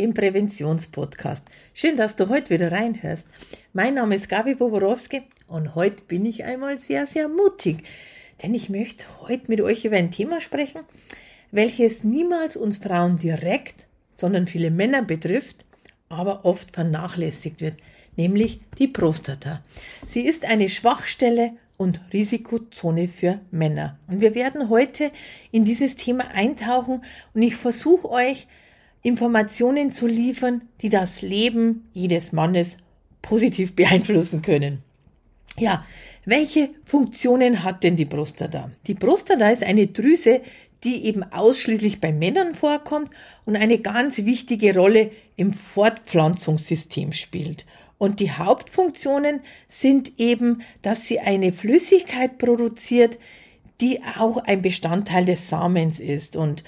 dem Präventionspodcast. Schön, dass du heute wieder reinhörst. Mein Name ist Gabi Boborowski und heute bin ich einmal sehr, sehr mutig, denn ich möchte heute mit euch über ein Thema sprechen, welches niemals uns Frauen direkt, sondern viele Männer betrifft, aber oft vernachlässigt wird, nämlich die Prostata. Sie ist eine Schwachstelle und Risikozone für Männer. Und wir werden heute in dieses Thema eintauchen und ich versuche euch Informationen zu liefern, die das Leben jedes Mannes positiv beeinflussen können. Ja, welche Funktionen hat denn die Prostata? Die Prostata ist eine Drüse, die eben ausschließlich bei Männern vorkommt und eine ganz wichtige Rolle im Fortpflanzungssystem spielt. Und die Hauptfunktionen sind eben, dass sie eine Flüssigkeit produziert, die auch ein Bestandteil des Samens ist. Und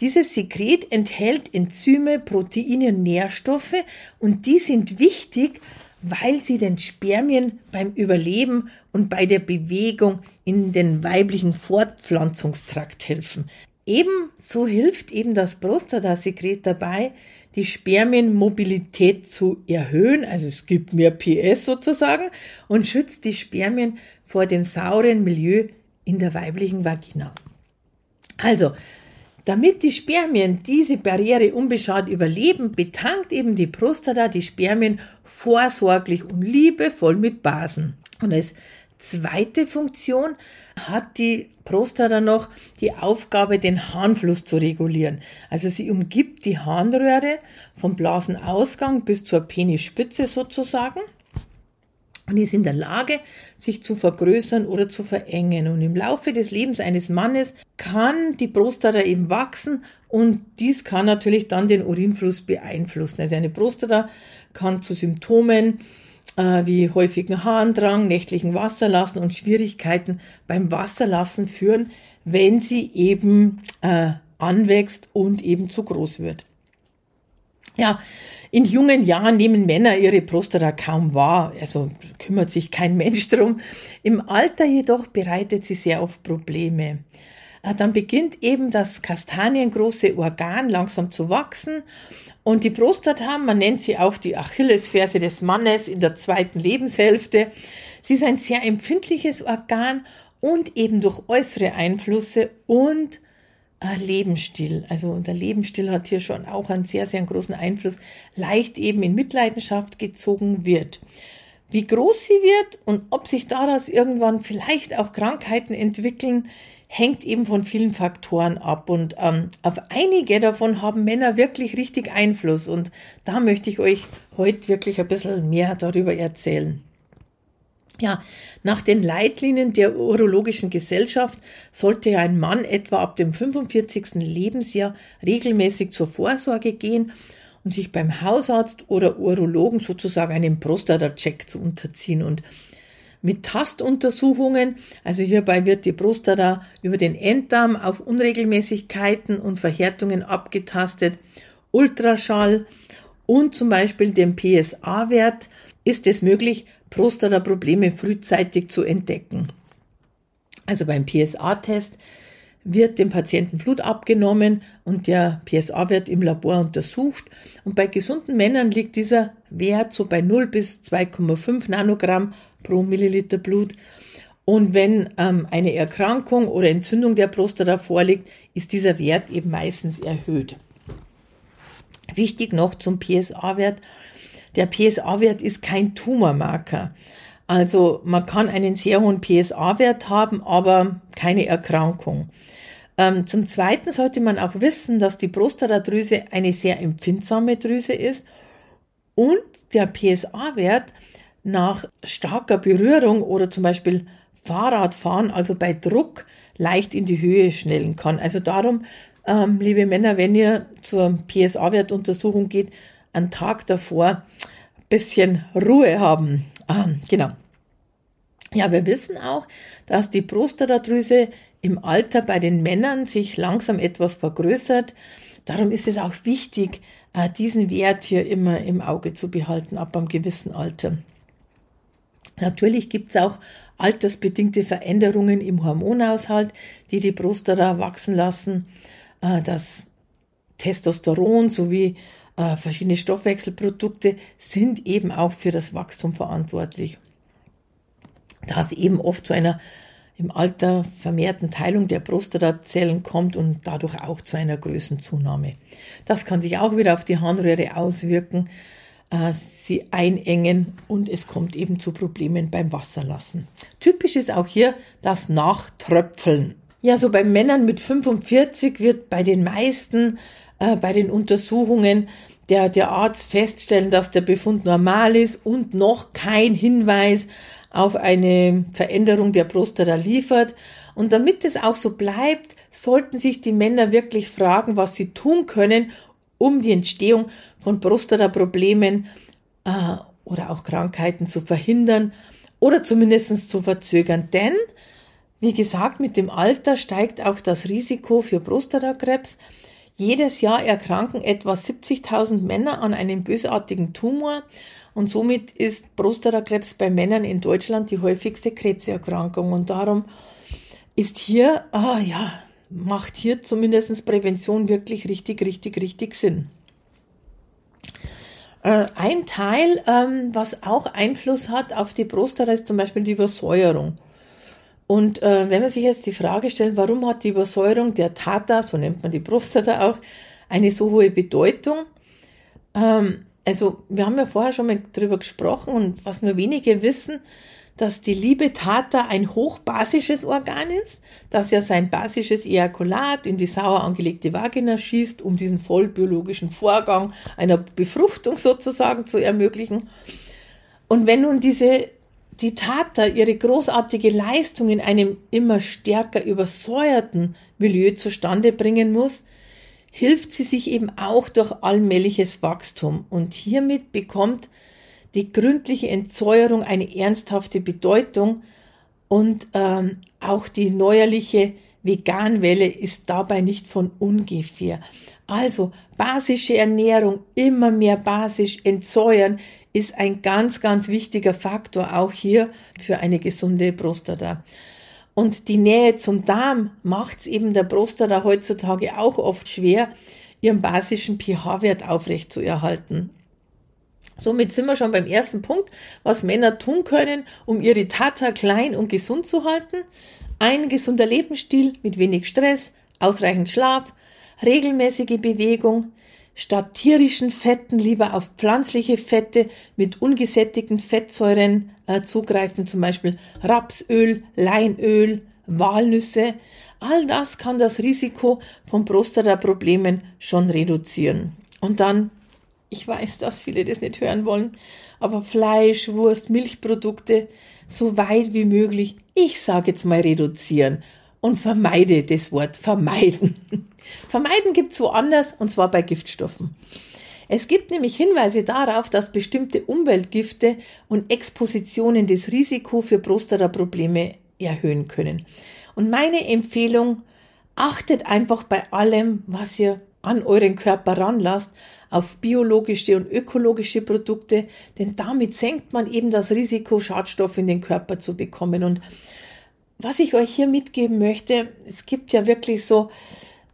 dieses Sekret enthält Enzyme, Proteine, Nährstoffe und die sind wichtig, weil sie den Spermien beim Überleben und bei der Bewegung in den weiblichen Fortpflanzungstrakt helfen. Ebenso hilft eben das Prostatasekret dabei, die Spermienmobilität zu erhöhen, also es gibt mehr PS sozusagen und schützt die Spermien vor dem sauren Milieu in der weiblichen Vagina. Also, damit die Spermien diese Barriere unbeschadet überleben, betankt eben die Prostata die Spermien vorsorglich und liebevoll mit Basen. Und als zweite Funktion hat die Prostata noch die Aufgabe, den Harnfluss zu regulieren. Also sie umgibt die Harnröhre vom Blasenausgang bis zur Penisspitze sozusagen und ist in der Lage, sich zu vergrößern oder zu verengen. Und im Laufe des Lebens eines Mannes kann die Prostata eben wachsen und dies kann natürlich dann den Urinfluss beeinflussen. Also eine Prostata kann zu Symptomen äh, wie häufigen Harndrang, nächtlichen Wasserlassen und Schwierigkeiten beim Wasserlassen führen, wenn sie eben äh, anwächst und eben zu groß wird. Ja, in jungen Jahren nehmen Männer ihre Prostata kaum wahr, also kümmert sich kein Mensch drum. Im Alter jedoch bereitet sie sehr oft Probleme. Äh, dann beginnt eben das kastaniengroße Organ langsam zu wachsen und die Prostata, man nennt sie auch die Achillesferse des Mannes in der zweiten Lebenshälfte. Sie ist ein sehr empfindliches Organ und eben durch äußere Einflüsse und äh, Lebensstil. Also der Lebensstil hat hier schon auch einen sehr, sehr großen Einfluss, leicht eben in Mitleidenschaft gezogen wird. Wie groß sie wird und ob sich daraus irgendwann vielleicht auch Krankheiten entwickeln, hängt eben von vielen Faktoren ab. Und ähm, auf einige davon haben Männer wirklich richtig Einfluss. Und da möchte ich euch heute wirklich ein bisschen mehr darüber erzählen. Ja, nach den Leitlinien der Urologischen Gesellschaft sollte ein Mann etwa ab dem 45. Lebensjahr regelmäßig zur Vorsorge gehen und sich beim Hausarzt oder Urologen sozusagen einen Prostata-Check zu unterziehen. Und mit Tastuntersuchungen, also hierbei wird die Prostata über den Enddarm auf Unregelmäßigkeiten und Verhärtungen abgetastet, Ultraschall und zum Beispiel dem PSA-Wert ist es möglich, Prostata-Probleme frühzeitig zu entdecken. Also beim PSA-Test wird dem Patienten Blut abgenommen und der PSA-Wert im Labor untersucht. Und bei gesunden Männern liegt dieser Wert so bei 0 bis 2,5 Nanogramm pro Milliliter Blut. Und wenn ähm, eine Erkrankung oder Entzündung der Prostata vorliegt, ist dieser Wert eben meistens erhöht. Wichtig noch zum PSA-Wert. Der PSA-Wert ist kein Tumormarker. Also man kann einen sehr hohen PSA-Wert haben, aber keine Erkrankung. Ähm, zum Zweiten sollte man auch wissen, dass die Prostatadrüse eine sehr empfindsame Drüse ist und der PSA-Wert nach starker Berührung oder zum Beispiel Fahrradfahren, also bei Druck, leicht in die Höhe schnellen kann. Also darum, ähm, liebe Männer, wenn ihr zur PSA-Wertuntersuchung geht, einen Tag davor bisschen Ruhe haben. Ah, genau. Ja, wir wissen auch, dass die Prostata-Drüse im Alter bei den Männern sich langsam etwas vergrößert. Darum ist es auch wichtig, äh, diesen Wert hier immer im Auge zu behalten, ab einem gewissen Alter. Natürlich gibt es auch altersbedingte Veränderungen im Hormonhaushalt, die die Prostata wachsen lassen. Äh, das Testosteron sowie äh, verschiedene Stoffwechselprodukte sind eben auch für das Wachstum verantwortlich. Da es eben oft zu einer im Alter vermehrten Teilung der Prostatazellen kommt und dadurch auch zu einer Größenzunahme. Das kann sich auch wieder auf die Harnröhre auswirken, äh, sie einengen und es kommt eben zu Problemen beim Wasserlassen. Typisch ist auch hier das Nachtröpfeln. Ja, so bei Männern mit 45 wird bei den meisten äh, bei den Untersuchungen der, der Arzt feststellen, dass der Befund normal ist und noch kein Hinweis auf eine Veränderung der Prostata liefert. Und damit es auch so bleibt, sollten sich die Männer wirklich fragen, was sie tun können, um die Entstehung von Prostata-Problemen äh, oder auch Krankheiten zu verhindern oder zumindest zu verzögern. Denn, wie gesagt, mit dem Alter steigt auch das Risiko für Prostatakrebs. Jedes Jahr erkranken etwa 70.000 Männer an einem bösartigen Tumor und somit ist Prostatakrebs bei Männern in Deutschland die häufigste Krebserkrankung und darum ist hier, ah ja, macht hier zumindest Prävention wirklich richtig, richtig, richtig Sinn. Äh, ein Teil, ähm, was auch Einfluss hat auf die Prostata, ist zum Beispiel die Übersäuerung. Und äh, wenn man sich jetzt die Frage stellt, warum hat die Übersäuerung der Tata, so nennt man die Prostata auch, eine so hohe Bedeutung? Ähm, also wir haben ja vorher schon mal drüber gesprochen und was nur wenige wissen, dass die liebe Tata ein hochbasisches Organ ist, dass ja sein basisches Ejakulat in die sauer angelegte Vagina schießt, um diesen vollbiologischen Vorgang einer Befruchtung sozusagen zu ermöglichen. Und wenn nun diese die Tata ihre großartige Leistung in einem immer stärker übersäuerten Milieu zustande bringen muss, hilft sie sich eben auch durch allmähliches Wachstum und hiermit bekommt die gründliche Entsäuerung eine ernsthafte Bedeutung und ähm, auch die neuerliche Veganwelle ist dabei nicht von ungefähr. Also basische Ernährung, immer mehr basisch entsäuern ist ein ganz, ganz wichtiger Faktor auch hier für eine gesunde Prostata. Und die Nähe zum Darm macht es eben der Prostata heutzutage auch oft schwer, ihren basischen pH-Wert aufrechtzuerhalten. Somit sind wir schon beim ersten Punkt, was Männer tun können, um ihre Tata klein und gesund zu halten. Ein gesunder Lebensstil mit wenig Stress, ausreichend Schlaf, regelmäßige Bewegung, statt tierischen Fetten lieber auf pflanzliche Fette mit ungesättigten Fettsäuren äh, zugreifen, zum Beispiel Rapsöl, Leinöl, Walnüsse. All das kann das Risiko von Prostata-Problemen schon reduzieren. Und dann, ich weiß, dass viele das nicht hören wollen, aber Fleisch, Wurst, Milchprodukte so weit wie möglich, ich sage jetzt mal reduzieren und vermeide das Wort vermeiden. Vermeiden gibt's woanders und zwar bei Giftstoffen. Es gibt nämlich Hinweise darauf, dass bestimmte Umweltgifte und Expositionen das Risiko für Prostata-Probleme erhöhen können. Und meine Empfehlung, achtet einfach bei allem, was ihr an euren Körper ranlasst, auf biologische und ökologische Produkte, denn damit senkt man eben das Risiko, Schadstoffe in den Körper zu bekommen. Und was ich euch hier mitgeben möchte, es gibt ja wirklich so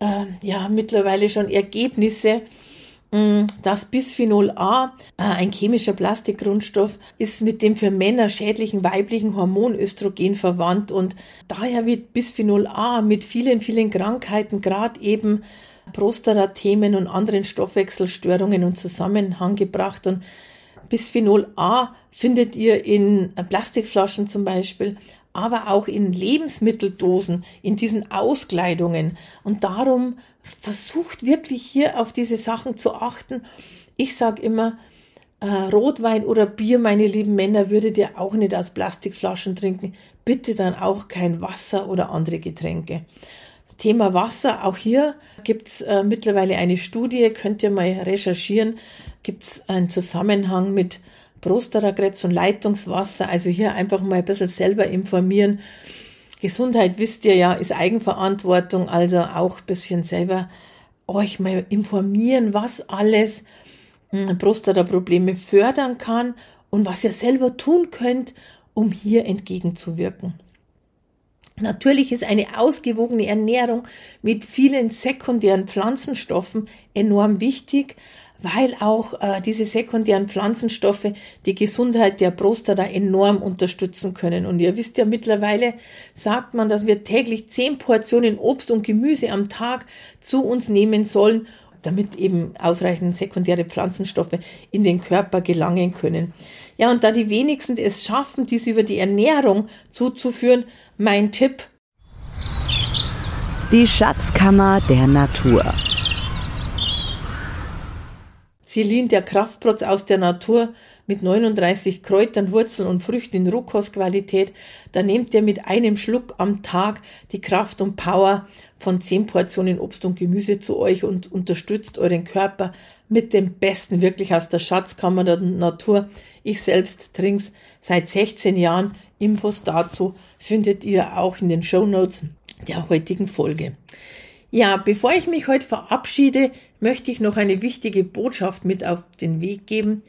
äh, ja mittlerweile schon Ergebnisse, mm, das Bisphenol A, äh, ein chemischer Plastikgrundstoff, ist mit dem für Männer schädlichen weiblichen Hormon Östrogen verwandt. Und daher wird Bisphenol A mit vielen, vielen Krankheiten, gerade eben Prostata-Themen und anderen Stoffwechselstörungen in Zusammenhang gebracht. Und Bisphenol A findet ihr in Plastikflaschen zum Beispiel, aber auch in Lebensmitteldosen, in diesen Auskleidungen. Und darum versucht wirklich hier auf diese Sachen zu achten. Ich sage immer, äh, Rotwein oder Bier, meine lieben Männer, würdet ihr auch nicht aus Plastikflaschen trinken. Bitte dann auch kein Wasser oder andere Getränke. Thema Wasser, auch hier gibt's äh, mittlerweile eine Studie, könnt ihr mal recherchieren, gibt's einen Zusammenhang mit Prostatakrebs und Leitungswasser. Also hier einfach mal ein bisschen selber informieren. Gesundheit, wisst ihr ja, ist Eigenverantwortung, also auch ein bisschen selber euch mal informieren, was alles hm, Prostata-Probleme fördern kann und was ihr selber tun könnt, um hier entgegenzuwirken. Natürlich ist eine ausgewogene Ernährung mit vielen sekundären Pflanzenstoffen enorm wichtig, weil auch äh, diese sekundären Pflanzenstoffe die Gesundheit der Prostata enorm unterstützen können. Und ihr wisst ja mittlerweile, sagt man, dass wir täglich zehn Portionen Obst und Gemüse am Tag zu uns nehmen sollen, damit eben ausreichend sekundäre Pflanzenstoffe in den Körper gelangen können. Ja, und da die wenigsten es schaffen, dies über die Ernährung zuzuführen, mein Tipp. Die Schatzkammer der Natur. Silin, der Kraftprotz aus der Natur mit 39 Kräutern, Wurzeln und Früchten in Rohkostqualität, da nehmt ihr mit einem Schluck am Tag die Kraft und Power von 10 Portionen Obst und Gemüse zu euch und unterstützt euren Körper mit dem Besten wirklich aus der Schatzkammer der Natur. Ich selbst trink's seit 16 Jahren. Infos dazu findet ihr auch in den Show Notes der heutigen Folge. Ja, bevor ich mich heute verabschiede, möchte ich noch eine wichtige Botschaft mit auf den Weg geben.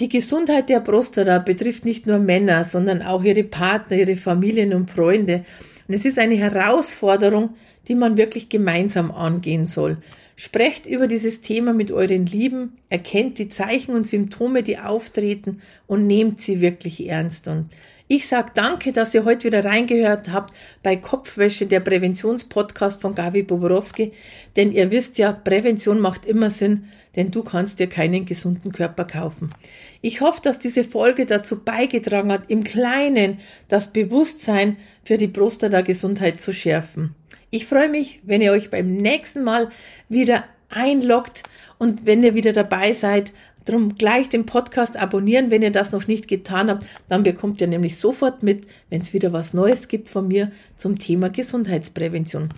Die Gesundheit der Prostata betrifft nicht nur Männer, sondern auch ihre Partner, ihre Familien und Freunde. Und es ist eine Herausforderung, die man wirklich gemeinsam angehen soll. Sprecht über dieses Thema mit euren Lieben, erkennt die Zeichen und Symptome, die auftreten und nehmt sie wirklich ernst. Und ich sage danke, dass ihr heute wieder reingehört habt bei Kopfwäsche, der Präventionspodcast von Gavi Boborowski. Denn ihr wisst ja, Prävention macht immer Sinn, denn du kannst dir keinen gesunden Körper kaufen. Ich hoffe, dass diese Folge dazu beigetragen hat, im Kleinen das Bewusstsein für die Prostata-Gesundheit zu schärfen. Ich freue mich, wenn ihr euch beim nächsten Mal wieder einloggt und wenn ihr wieder dabei seid Drum gleich den Podcast abonnieren, wenn ihr das noch nicht getan habt. Dann bekommt ihr nämlich sofort mit, wenn es wieder was Neues gibt von mir zum Thema Gesundheitsprävention.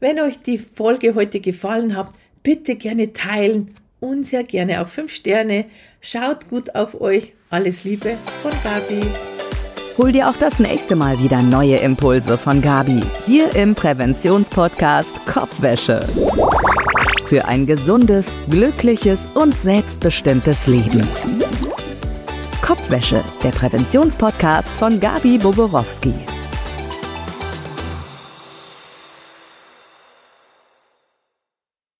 Wenn euch die Folge heute gefallen hat, bitte gerne teilen und sehr gerne auch fünf Sterne. Schaut gut auf euch. Alles Liebe von Gabi. Hol dir auch das nächste Mal wieder neue Impulse von Gabi hier im Präventionspodcast Kopfwäsche für ein gesundes, glückliches und selbstbestimmtes Leben. Kopfwäsche, der Präventionspodcast von Gabi Boborowski.